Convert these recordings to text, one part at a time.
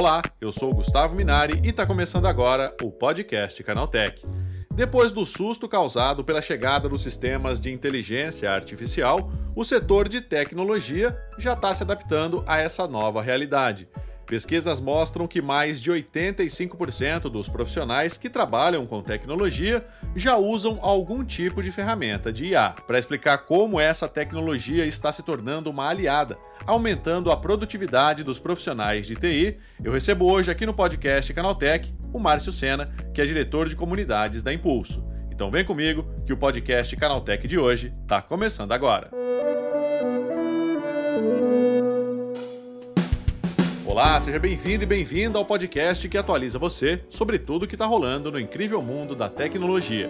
Olá, eu sou o Gustavo Minari e está começando agora o podcast Canaltech. Depois do susto causado pela chegada dos sistemas de inteligência artificial, o setor de tecnologia já está se adaptando a essa nova realidade. Pesquisas mostram que mais de 85% dos profissionais que trabalham com tecnologia já usam algum tipo de ferramenta de IA. Para explicar como essa tecnologia está se tornando uma aliada, aumentando a produtividade dos profissionais de TI, eu recebo hoje aqui no podcast Canaltech o Márcio Sena, que é diretor de comunidades da Impulso. Então vem comigo que o podcast Canaltech de hoje está começando agora. Olá, seja bem-vindo e bem-vinda ao podcast que atualiza você sobre tudo o que está rolando no incrível mundo da tecnologia.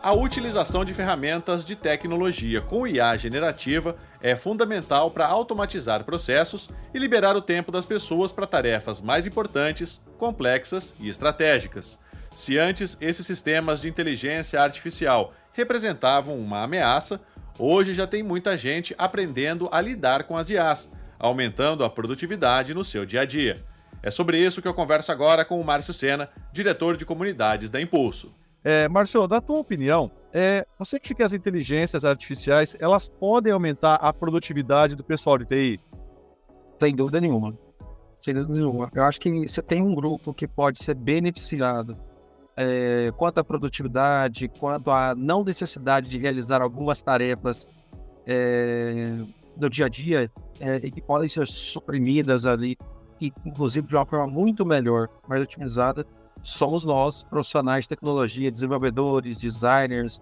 A utilização de ferramentas de tecnologia com IA generativa é fundamental para automatizar processos e liberar o tempo das pessoas para tarefas mais importantes, complexas e estratégicas. Se antes esses sistemas de inteligência artificial representavam uma ameaça, Hoje já tem muita gente aprendendo a lidar com as IAs, aumentando a produtividade no seu dia a dia. É sobre isso que eu converso agora com o Márcio Sena, diretor de comunidades da Impulso. É, Márcio, na tua opinião, é, você acha que as inteligências artificiais elas podem aumentar a produtividade do pessoal de TI? Sem dúvida nenhuma. Sem dúvida nenhuma. Eu acho que você tem um grupo que pode ser beneficiado é, quanto à produtividade, quanto à não necessidade de realizar algumas tarefas é, do dia a dia é, e que podem ser suprimidas ali, e, inclusive de uma forma muito melhor, mais otimizada, somos nós, profissionais de tecnologia, desenvolvedores, designers,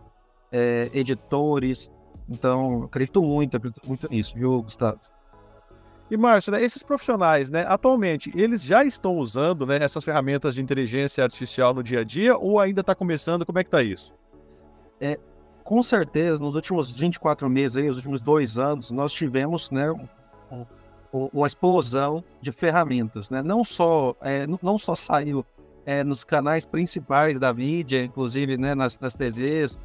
é, editores. Então, acredito muito, acredito muito nisso, viu, Gustavo? E, Márcio, né, esses profissionais, né, atualmente, eles já estão usando né, essas ferramentas de inteligência artificial no dia a dia ou ainda está começando? Como é que está isso? É, com certeza, nos últimos 24 meses, aí, os últimos dois anos, nós tivemos né, um, um, uma explosão de ferramentas. Né? Não, só, é, não só saiu é, nos canais principais da mídia, inclusive né, nas, nas TVs,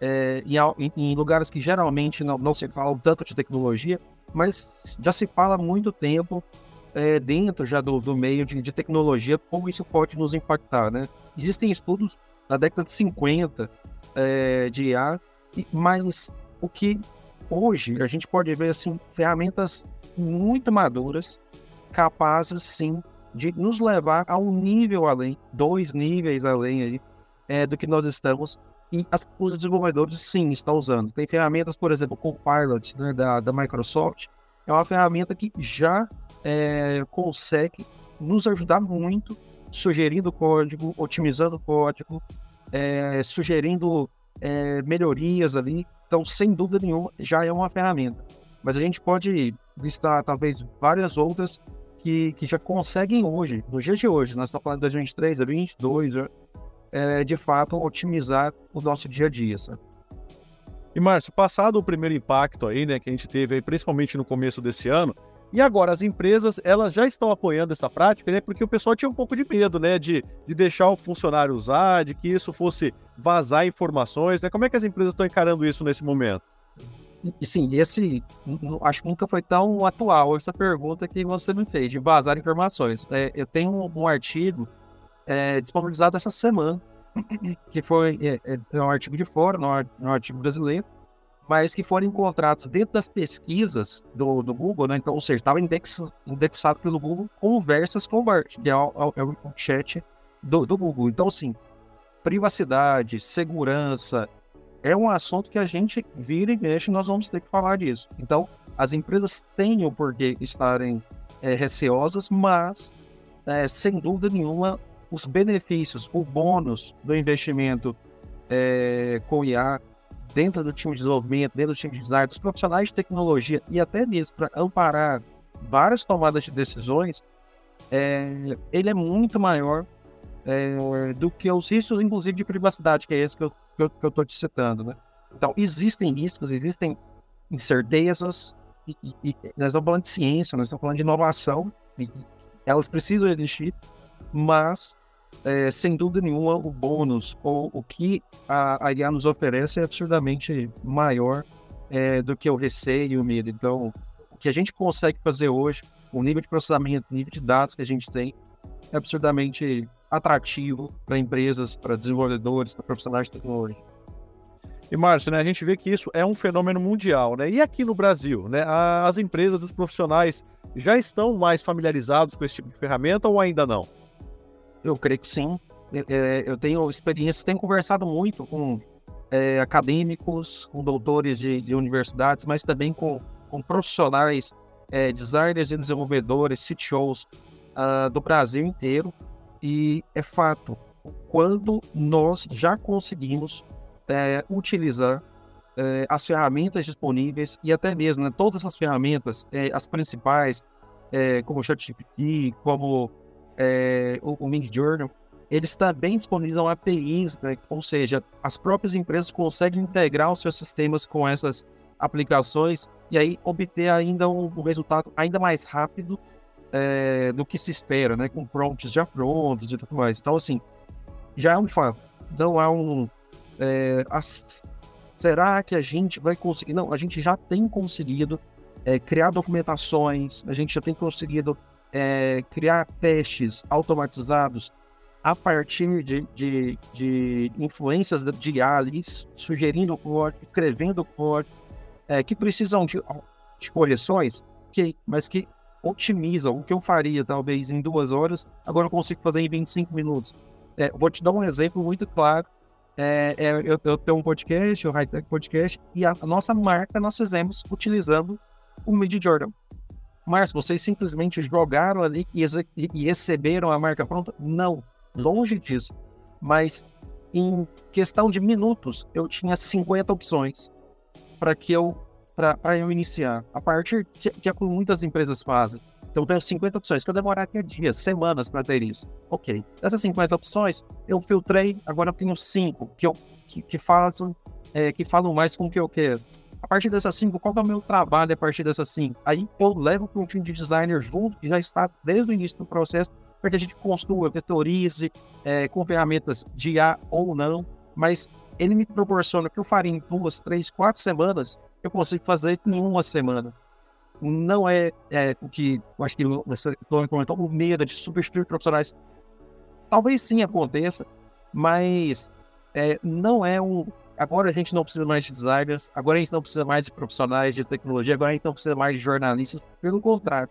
é, em, em, lugares que geralmente não, não se fala tanto de tecnologia, mas já se fala há muito tempo é, dentro já do, do meio de, de, tecnologia como isso pode nos impactar, né? Existem estudos da década de 50 é, de IA, mas o que hoje a gente pode ver assim ferramentas muito maduras, capazes sim de nos levar a um nível além, dois níveis além aí, é, do que nós estamos e as, os desenvolvedores, sim, estão usando. Tem ferramentas, por exemplo, o Copilot né, da, da Microsoft, é uma ferramenta que já é, consegue nos ajudar muito, sugerindo código, otimizando código, é, sugerindo é, melhorias ali. Então, sem dúvida nenhuma, já é uma ferramenta. Mas a gente pode listar, talvez, várias outras que, que já conseguem hoje, no dia de hoje, nós estamos falando de 2023, 2022, é, de fato, otimizar o nosso dia a dia, sabe? E, Márcio, passado o primeiro impacto aí, né, que a gente teve aí, principalmente no começo desse ano, e agora as empresas, elas já estão apoiando essa prática, né, porque o pessoal tinha um pouco de medo, né, de, de deixar o funcionário usar, de que isso fosse vazar informações, né? Como é que as empresas estão encarando isso nesse momento? Sim, esse acho que nunca foi tão atual essa pergunta que você me fez, de vazar informações. É, eu tenho um, um artigo é, disponibilizado essa semana, que foi é, é, é um artigo de fora, não é um artigo brasileiro, mas que foram encontrados dentro das pesquisas do, do Google, né? Então, ou seja, estava index, indexado pelo Google conversas com o Bart, que é o, é o chat do, do Google. Então, assim, privacidade, segurança, é um assunto que a gente vira e mexe, nós vamos ter que falar disso. Então, as empresas têm o porquê estarem é, receosas, mas, é, sem dúvida nenhuma, os benefícios, o bônus do investimento é, com IA dentro do time de desenvolvimento, dentro do time de design, dos profissionais de tecnologia e até mesmo para amparar várias tomadas de decisões, é, ele é muito maior é, do que os riscos, inclusive de privacidade, que é esse que eu estou te citando. Né? Então, existem riscos, existem incertezas, e, e, nós estamos falando de ciência, nós estamos falando de inovação, elas precisam existir, mas é, sem dúvida nenhuma, o bônus ou o que a, a IA nos oferece é absurdamente maior é, do que o receio e o medo. Então, o que a gente consegue fazer hoje, o nível de processamento, o nível de dados que a gente tem, é absurdamente atrativo para empresas, para desenvolvedores, para profissionais de tecnologia. E Márcio, né, a gente vê que isso é um fenômeno mundial, né? E aqui no Brasil, né, as empresas, os profissionais já estão mais familiarizados com esse tipo de ferramenta ou ainda não? Eu creio que sim. É, eu tenho experiência, tenho conversado muito com é, acadêmicos, com doutores de, de, universidades, mas também com, com profissionais, é, designers e desenvolvedores, CTOs uh, do Brasil inteiro. E é fato, quando nós já conseguimos é, utilizar é, as ferramentas disponíveis e até mesmo né, todas as ferramentas, é, as principais, é, como o ChatGPT, como é, o, o Midjourney, eles também disponibilizam APIs, né? ou seja, as próprias empresas conseguem integrar os seus sistemas com essas aplicações e aí obter ainda um, um resultado ainda mais rápido é, do que se espera, né? com prompts já prontos e tudo mais. Então, assim, já é um fato. Não há um. É, as, será que a gente vai conseguir? Não, a gente já tem conseguido é, criar documentações, a gente já tem conseguido é, criar testes automatizados a partir de, de, de influências de IA ali, sugerindo código, escrevendo código, é, que precisam de, de correções, mas que otimizam. O que eu faria, talvez, em duas horas, agora eu consigo fazer em 25 minutos. É, vou te dar um exemplo muito claro. É, é, eu, eu, tenho um podcast, o Hightech Podcast, e a, a, nossa marca nós fizemos utilizando o Mid Jordan. Márcio, vocês simplesmente jogaram ali e, e receberam a marca pronta? Não, longe disso. Mas em questão de minutos, eu tinha 50 opções para que eu para eu iniciar. A partir que, que é como muitas empresas fazem. Então, eu tenho 50 opções, que eu demorar até dias, semanas para ter isso. Ok. Dessas 50 opções, eu filtrei, agora eu tenho 5 que, eu, que, que, é, que falam mais com o que eu quero. A partir dessas 5, qual é o meu trabalho a partir dessas 5? Aí eu levo para um time de designer junto, que já está desde o início do processo, para que a gente construa, vetorize é, com ferramentas de IA ou não, mas ele me proporciona que eu faria em duas, três, quatro semanas, eu consigo fazer em uma semana. Não é, é o que eu acho que você comentou, o medo de substituir profissionais. Talvez sim aconteça, mas é, não é um. Agora a gente não precisa mais de designers, agora a gente não precisa mais de profissionais de tecnologia, agora a gente não precisa mais de jornalistas. Pelo contrário,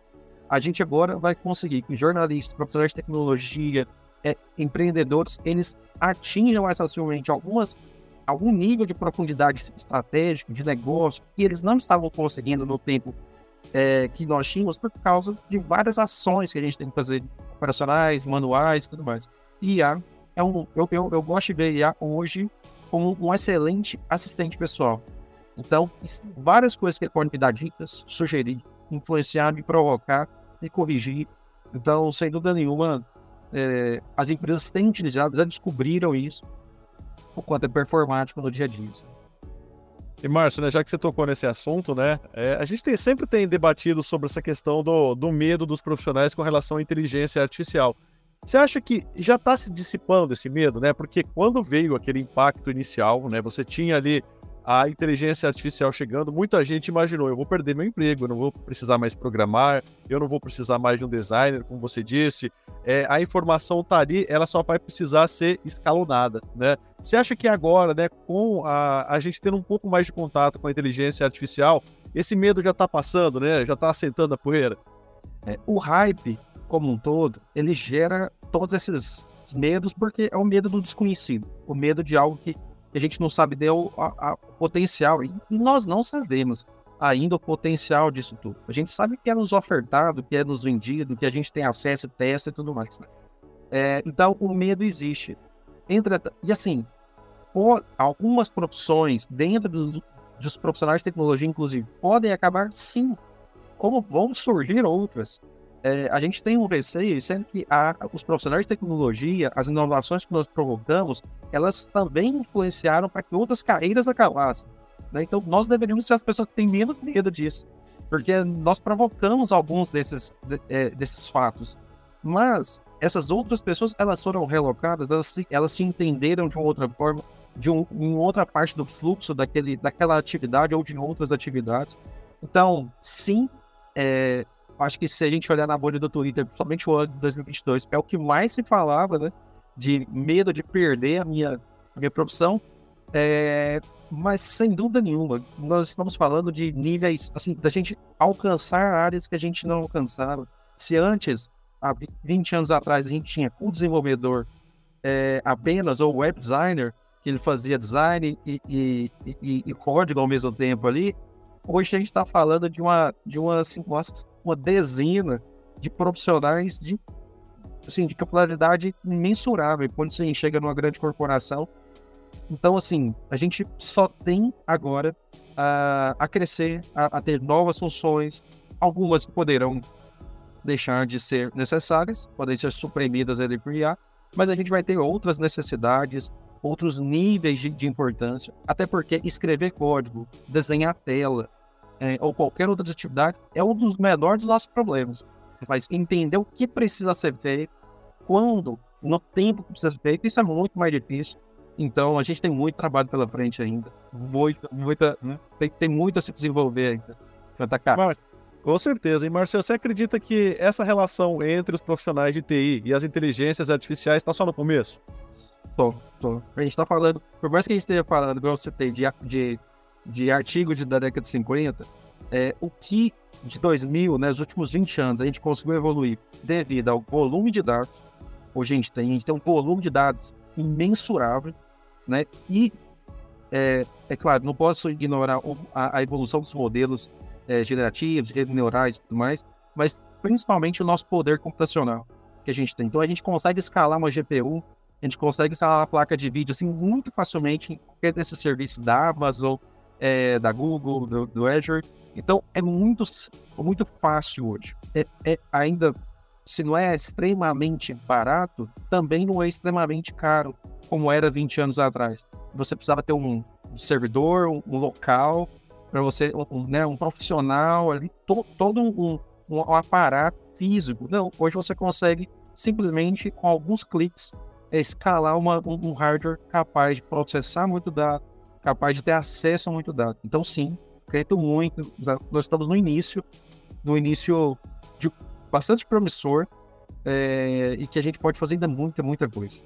a gente agora vai conseguir que jornalistas, profissionais de tecnologia, é, empreendedores, eles atinjam mais facilmente algumas, algum nível de profundidade estratégica, de negócio, que eles não estavam conseguindo no tempo é, que nós tínhamos por causa de várias ações que a gente tem que fazer, operacionais, manuais e tudo mais. E IA é um, eu, eu, eu gosto de ver IA hoje como um excelente assistente pessoal. Então, várias coisas que ele pode me dar dicas, sugerir, influenciar, me provocar, e corrigir. Então, sem dúvida nenhuma, é, as empresas têm utilizado, já descobriram isso, o quanto é performático no dia a dia. E Márcio, né, já que você tocou nesse assunto, né, é, a gente tem, sempre tem debatido sobre essa questão do, do medo dos profissionais com relação à inteligência artificial. Você acha que já está se dissipando esse medo, né? Porque quando veio aquele impacto inicial, né, você tinha ali a inteligência artificial chegando, muita gente imaginou: eu vou perder meu emprego, eu não vou precisar mais programar, eu não vou precisar mais de um designer, como você disse. É, a informação está ali, ela só vai precisar ser escalonada, né? Você acha que agora, né, com a, a gente tendo um pouco mais de contato com a inteligência artificial, esse medo já está passando, né? Já está assentando a poeira? É, o hype, como um todo, ele gera todos esses medos porque é o medo do desconhecido, o medo de algo que a gente não sabe deu o potencial, e nós não sabemos ainda o potencial disso tudo. A gente sabe que é nos ofertado, que é nos vendido, que a gente tem acesso, testa e tudo mais. Né? É, então, o medo existe. Entre, e assim, por, algumas profissões dentro do, dos profissionais de tecnologia, inclusive, podem acabar sim, como vão surgir outras é, a gente tem um receio, sendo que a, os profissionais de tecnologia, as inovações que nós provocamos, elas também influenciaram para que outras carreiras acabassem. Né? Então, nós deveríamos ser as pessoas que têm menos medo disso, porque nós provocamos alguns desses, de, é, desses fatos. Mas essas outras pessoas, elas foram relocadas, elas se, elas se entenderam de uma outra forma, de um, outra parte do fluxo daquele, daquela atividade ou de outras atividades. Então, sim, é, acho que se a gente olhar na bolha do Twitter, principalmente o ano de 2022, é o que mais se falava, né? De medo de perder a minha, a minha profissão. É, mas sem dúvida nenhuma, nós estamos falando de níveis, assim, da gente alcançar áreas que a gente não alcançava. Se antes, há 20 anos atrás, a gente tinha um desenvolvedor é, apenas, ou web designer, que ele fazia design e, e, e, e código ao mesmo tempo ali, hoje a gente está falando de uma, de uma, assim, uma, uma dezena de profissionais de, assim, de capilaridade imensurável quando você chega numa grande corporação. Então, assim, a gente só tem agora a, a crescer, a, a ter novas funções, algumas poderão deixar de ser necessárias, podem ser suprimidas ali por IA, mas a gente vai ter outras necessidades, outros níveis de, de importância, até porque escrever código, desenhar tela é, ou qualquer outra atividade é um dos menores dos nossos problemas. Mas entender o que precisa ser feito, quando, no tempo que precisa ser feito, isso é muito mais difícil. Então a gente tem muito trabalho pela frente ainda, muita, muita, né? tem, tem muito a se desenvolver ainda. Mas, com certeza. E Marcelo, você acredita que essa relação entre os profissionais de TI e as inteligências artificiais está só no começo? Tô, tô. A gente está falando, por mais que a gente esteja falando, igual você tem, de, de, de artigos da década de 50, é, o que de 2000, né, nos últimos 20 anos, a gente conseguiu evoluir devido ao volume de dados. Hoje a gente tem, a gente tem um volume de dados imensurável, né? E, é, é claro, não posso ignorar a, a evolução dos modelos é, generativos, redes neurais e tudo mais, mas principalmente o nosso poder computacional que a gente tem. Então a gente consegue escalar uma GPU a gente consegue instalar uma placa de vídeo assim muito facilmente em qualquer desses serviços da Amazon, é, da Google, do, do, Azure. Então é muito, muito fácil hoje. É, é, ainda, se não é extremamente barato, também não é extremamente caro, como era 20 anos atrás. Você precisava ter um, um servidor, um, um local, para você, um, né, um profissional ali, to, todo um, um, um aparato físico. Não, hoje você consegue simplesmente com alguns cliques escalar uma, um, hardware capaz de processar muito dado, capaz de ter acesso a muito dado. Então, sim, acredito muito. Nós estamos no início, no início de bastante promissor é, e que a gente pode fazer ainda muita, muita coisa.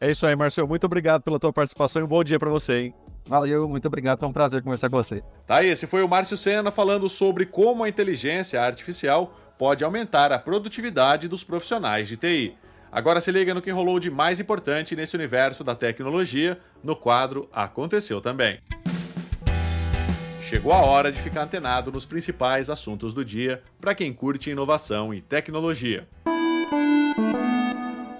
É isso aí, Marcelo. Muito obrigado pela tua participação e um bom dia para você, hein? Valeu, muito obrigado. Foi um prazer conversar com você. Tá aí, esse foi o Márcio Sena falando sobre como a inteligência artificial pode aumentar a produtividade dos profissionais de TI. Agora se liga no que rolou de mais importante nesse universo da tecnologia no quadro Aconteceu Também. Chegou a hora de ficar antenado nos principais assuntos do dia para quem curte inovação e tecnologia.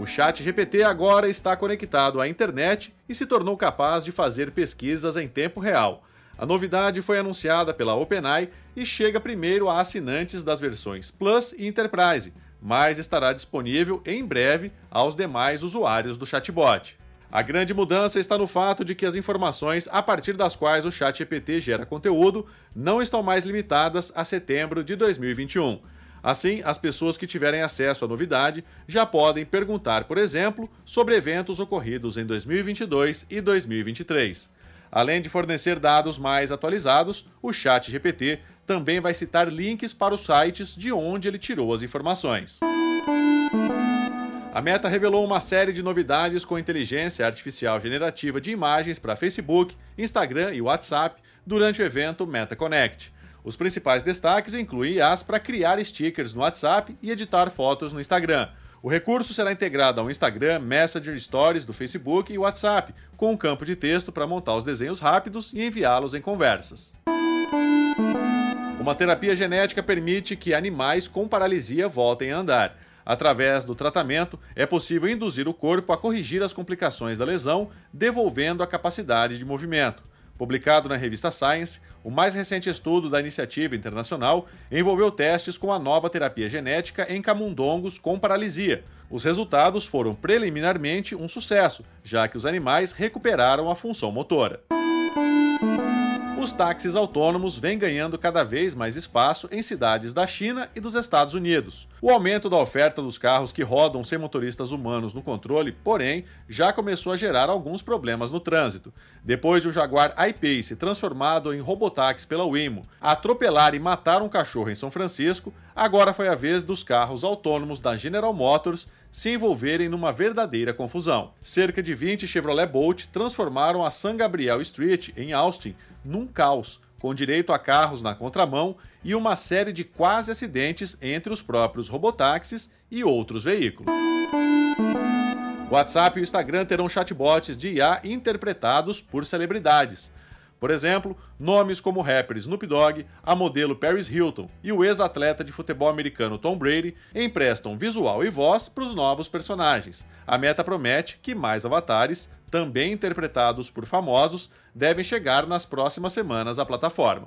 O Chat GPT agora está conectado à internet e se tornou capaz de fazer pesquisas em tempo real. A novidade foi anunciada pela OpenAI e chega primeiro a assinantes das versões Plus e Enterprise, mas estará disponível em breve aos demais usuários do chatbot. A grande mudança está no fato de que as informações a partir das quais o ChatGPT gera conteúdo não estão mais limitadas a setembro de 2021. Assim, as pessoas que tiverem acesso à novidade já podem perguntar, por exemplo, sobre eventos ocorridos em 2022 e 2023. Além de fornecer dados mais atualizados, o Chat GPT também vai citar links para os sites de onde ele tirou as informações. A Meta revelou uma série de novidades com inteligência artificial generativa de imagens para Facebook, Instagram e WhatsApp durante o evento Meta Connect. Os principais destaques incluem as para criar stickers no WhatsApp e editar fotos no Instagram. O recurso será integrado ao Instagram, Messenger Stories do Facebook e WhatsApp, com um campo de texto para montar os desenhos rápidos e enviá-los em conversas. Uma terapia genética permite que animais com paralisia voltem a andar. Através do tratamento, é possível induzir o corpo a corrigir as complicações da lesão, devolvendo a capacidade de movimento. Publicado na revista Science, o mais recente estudo da iniciativa internacional envolveu testes com a nova terapia genética em camundongos com paralisia. Os resultados foram preliminarmente um sucesso, já que os animais recuperaram a função motora. Os táxis autônomos vêm ganhando cada vez mais espaço em cidades da China e dos Estados Unidos. O aumento da oferta dos carros que rodam sem motoristas humanos no controle, porém, já começou a gerar alguns problemas no trânsito. Depois do Jaguar I-Pace, transformado em robotáxi pela Waymo, atropelar e matar um cachorro em São Francisco, agora foi a vez dos carros autônomos da General Motors se envolverem numa verdadeira confusão. Cerca de 20 Chevrolet Bolt transformaram a San Gabriel Street, em Austin, num caos, com direito a carros na contramão e uma série de quase acidentes entre os próprios robotáxis e outros veículos. WhatsApp e Instagram terão chatbots de IA interpretados por celebridades. Por exemplo, nomes como o rapper Snoop Dogg, a modelo Paris Hilton e o ex-atleta de futebol americano Tom Brady emprestam visual e voz para os novos personagens. A meta promete que mais avatares, também interpretados por famosos, devem chegar nas próximas semanas à plataforma.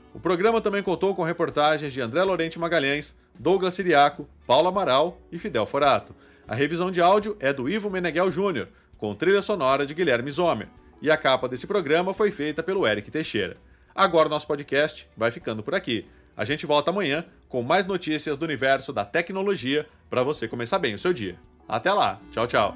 O programa também contou com reportagens de André Lorente Magalhães, Douglas Siriaco, Paulo Amaral e Fidel Forato. A revisão de áudio é do Ivo Meneghel Júnior, com trilha sonora de Guilherme Zomer. E a capa desse programa foi feita pelo Eric Teixeira. Agora o nosso podcast vai ficando por aqui. A gente volta amanhã com mais notícias do universo da tecnologia para você começar bem o seu dia. Até lá, tchau, tchau.